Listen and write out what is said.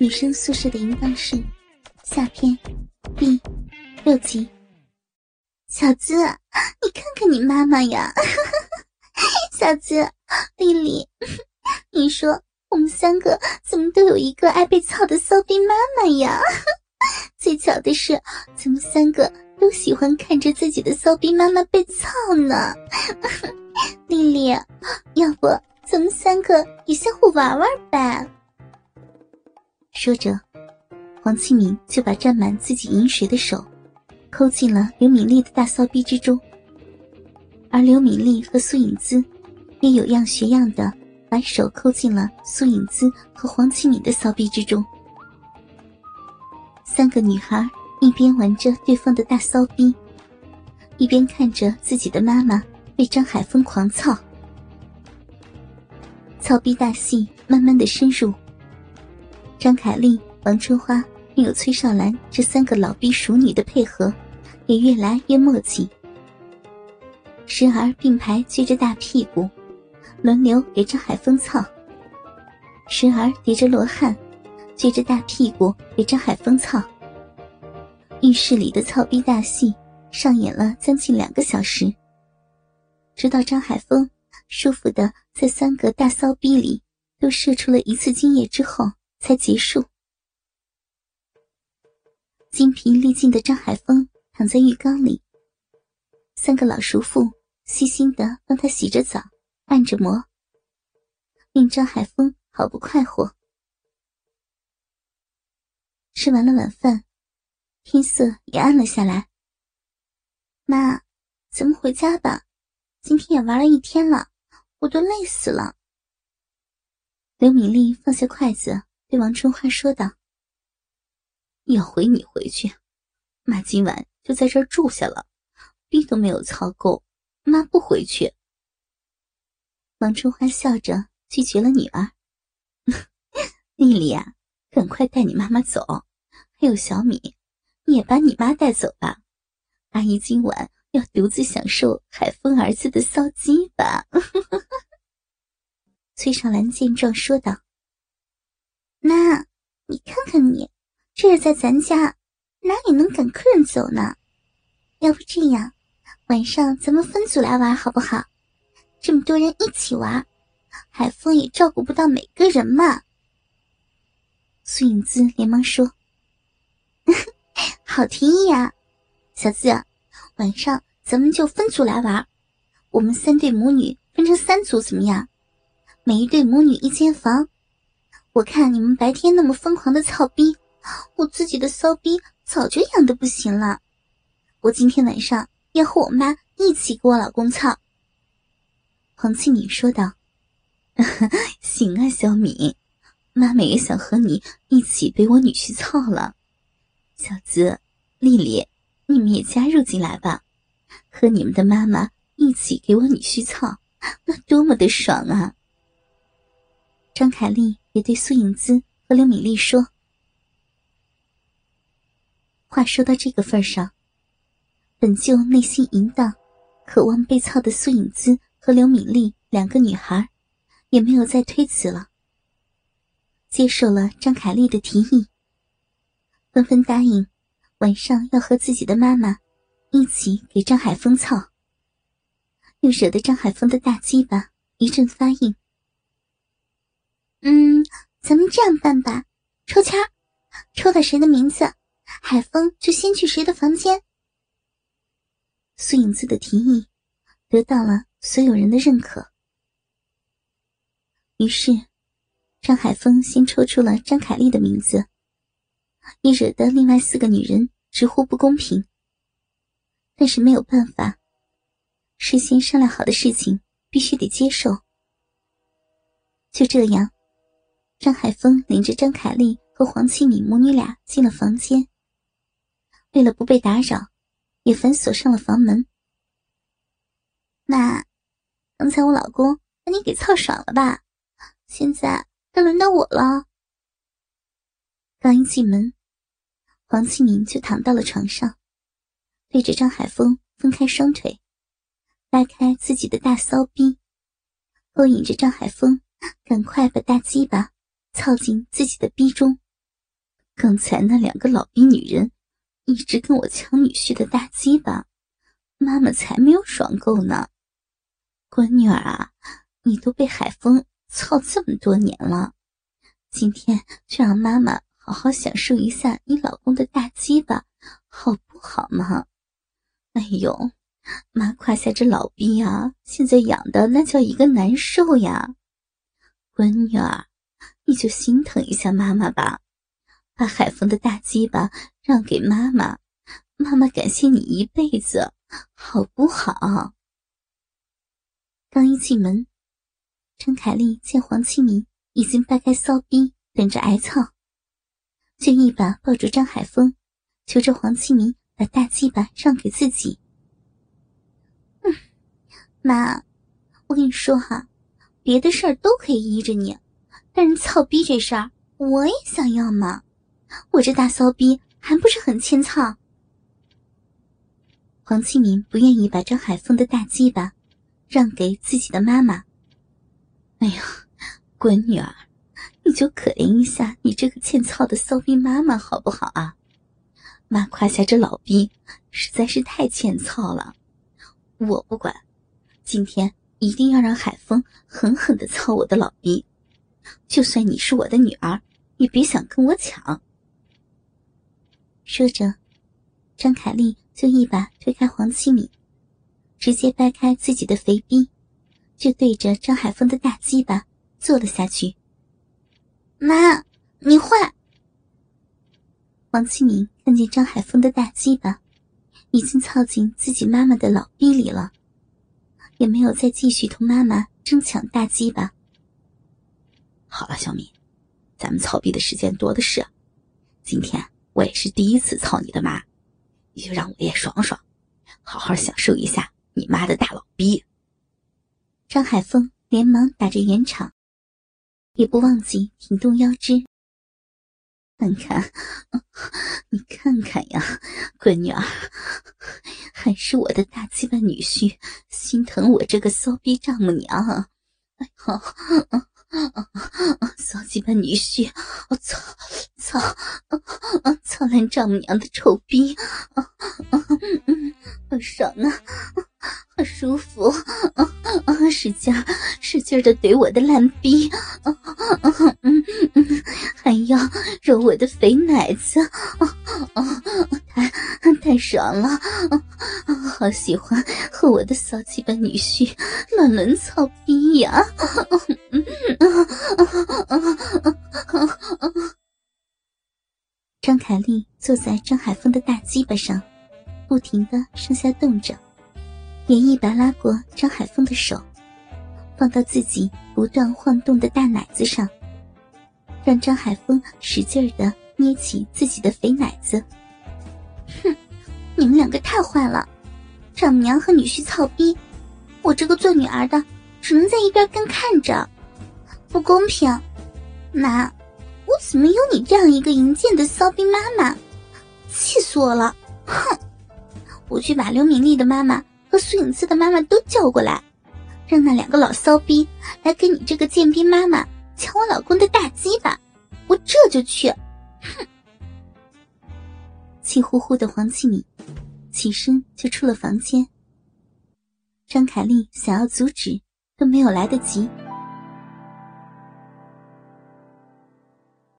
女生宿舍的淫荡室，下篇第六集。小资，你看看你妈妈呀！小资，丽丽，你说我们三个怎么都有一个爱被操的骚逼妈妈呀？最巧的是，咱们三个都喜欢看着自己的骚逼妈妈被操呢。丽丽，要不咱们三个也相互玩玩呗？说着，黄启明就把沾满自己饮水的手抠进了刘敏丽的大骚逼之中，而刘敏丽和苏影姿也有样学样的把手抠进了苏影姿和黄启明的骚逼之中。三个女孩一边玩着对方的大骚逼，一边看着自己的妈妈被张海疯狂操，操逼大戏慢慢的深入。张凯丽、王春花还有崔少兰这三个老逼熟女的配合，也越来越默契。时而并排撅着大屁股，轮流给张海峰操；时而叠着罗汉，撅着大屁股给张海峰操。浴室里的操逼大戏上演了将近两个小时，直到张海峰舒服的在三个大骚逼里都射出了一次精液之后。才结束。精疲力尽的张海峰躺在浴缸里，三个老叔父细心的帮他洗着澡、按着摩，令张海峰好不快活。吃完了晚饭，天色也暗了下来。妈，咱们回家吧，今天也玩了一天了，我都累死了。刘敏丽放下筷子。对王春花说道：“要回你回去，妈今晚就在这儿住下了，逼都没有操够，妈不回去。”王春花笑着拒绝了女儿：“ 丽丽呀，赶快带你妈妈走，还有小米，你也把你妈带走吧。阿姨今晚要独自享受海风儿子的骚鸡吧。”崔少兰见状说道。妈，你看看你，这是在咱家，哪里能赶客人走呢？要不这样，晚上咱们分组来玩好不好？这么多人一起玩，海风也照顾不到每个人嘛。苏影姿连忙说：“ 好提议呀，小子，晚上咱们就分组来玩，我们三对母女分成三组怎么样？每一对母女一间房。”我看你们白天那么疯狂的操逼，我自己的骚逼早就痒的不行了。我今天晚上要和我妈一起给我老公操。”黄庆敏说道。“行啊，小敏，妈妈也想和你一起被我女婿操了。小子，丽丽，你们也加入进来吧，和你们的妈妈一起给我女婿操，那多么的爽啊！”张凯丽。也对苏影姿和刘敏丽说：“话说到这个份上，本就内心淫荡、渴望被操的苏影姿和刘敏丽两个女孩，也没有再推辞了，接受了张凯丽的提议，纷纷答应晚上要和自己的妈妈一起给张海峰操，又惹得张海峰的大鸡巴一阵发硬。”嗯，咱们这样办吧，抽签抽到谁的名字，海风就先去谁的房间。苏影子的提议得到了所有人的认可，于是张海峰先抽出了张凯丽的名字，也惹得另外四个女人直呼不公平。但是没有办法，事先商量好的事情必须得接受。就这样。张海峰领着张凯丽和黄启敏母女俩进了房间。为了不被打扰，也反锁上了房门。妈，刚才我老公把你给操爽了吧？现在该轮到我了。刚一进门，黄启明就躺到了床上，对着张海峰分开双腿，拉开自己的大骚逼，勾引着张海峰赶快把大鸡巴。操进自己的逼中。刚才那两个老逼女人一直跟我抢女婿的大鸡巴，妈妈才没有爽够呢。闺女儿啊，你都被海风操这么多年了，今天就让妈妈好好享受一下你老公的大鸡巴，好不好嘛？哎呦，妈胯下这老逼啊，现在养的那叫一个难受呀！闺女儿，你就心疼一下妈妈吧。把海风的大鸡巴让给妈妈，妈妈感谢你一辈子，好不好？刚一进门，陈凯丽见黄启明已经掰开骚逼等着挨操，就一把抱住张海峰，求着黄启明把大鸡巴让给自己。嗯，妈，我跟你说哈，别的事儿都可以依着你，但是操逼这事儿我也想要嘛。我这大骚逼还不是很欠操？黄庆明不愿意把张海峰的大鸡巴让给自己的妈妈。哎呀，闺女儿，你就可怜一下你这个欠操的骚逼妈妈好不好啊？妈胯下这老逼实在是太欠操了，我不管，今天一定要让海峰狠狠的操我的老逼，就算你是我的女儿，也别想跟我抢。说着，张凯丽就一把推开黄七敏，直接掰开自己的肥逼，就对着张海峰的大鸡巴坐了下去。妈，你坏！黄七敏看见张海峰的大鸡巴已经操进自己妈妈的老逼里了，也没有再继续同妈妈争抢大鸡巴。好了，小敏，咱们操逼的时间多的是，今天。我也是第一次操你的妈，你就让我也爽爽，好好享受一下你妈的大老逼。张海峰连忙打着圆场，也不忘记挺动腰肢。看看，你看看呀，闺女儿，还是我的大鸡巴女婿心疼我这个骚逼丈母娘。哎呦！啊啊啊啊骚鸡巴女婿我操操啊啊操烂丈母娘的臭逼啊啊啊啊嗯好爽啊啊好舒服，使劲使劲的怼我的烂逼，还要揉我的肥奶子，太太爽了，好喜欢和我的骚鸡巴女婿乱伦操逼呀！张凯丽坐在张海峰的大鸡巴上，不停的上下动着，也一把拉过张海峰的手，放到自己不断晃动的大奶子上，让张海峰使劲的捏起自己的肥奶子。哼，你们两个太坏了，丈母娘和女婿操逼，我这个做女儿的只能在一边干看着。不公平，妈，我怎么有你这样一个淫贱的骚逼妈妈？气死我了！哼，我去把刘敏丽的妈妈和苏影姿的妈妈都叫过来，让那两个老骚逼来跟你这个贱逼妈妈抢我老公的大鸡巴，我这就去！哼！气呼呼的黄启敏起身就出了房间。张凯丽想要阻止，都没有来得及。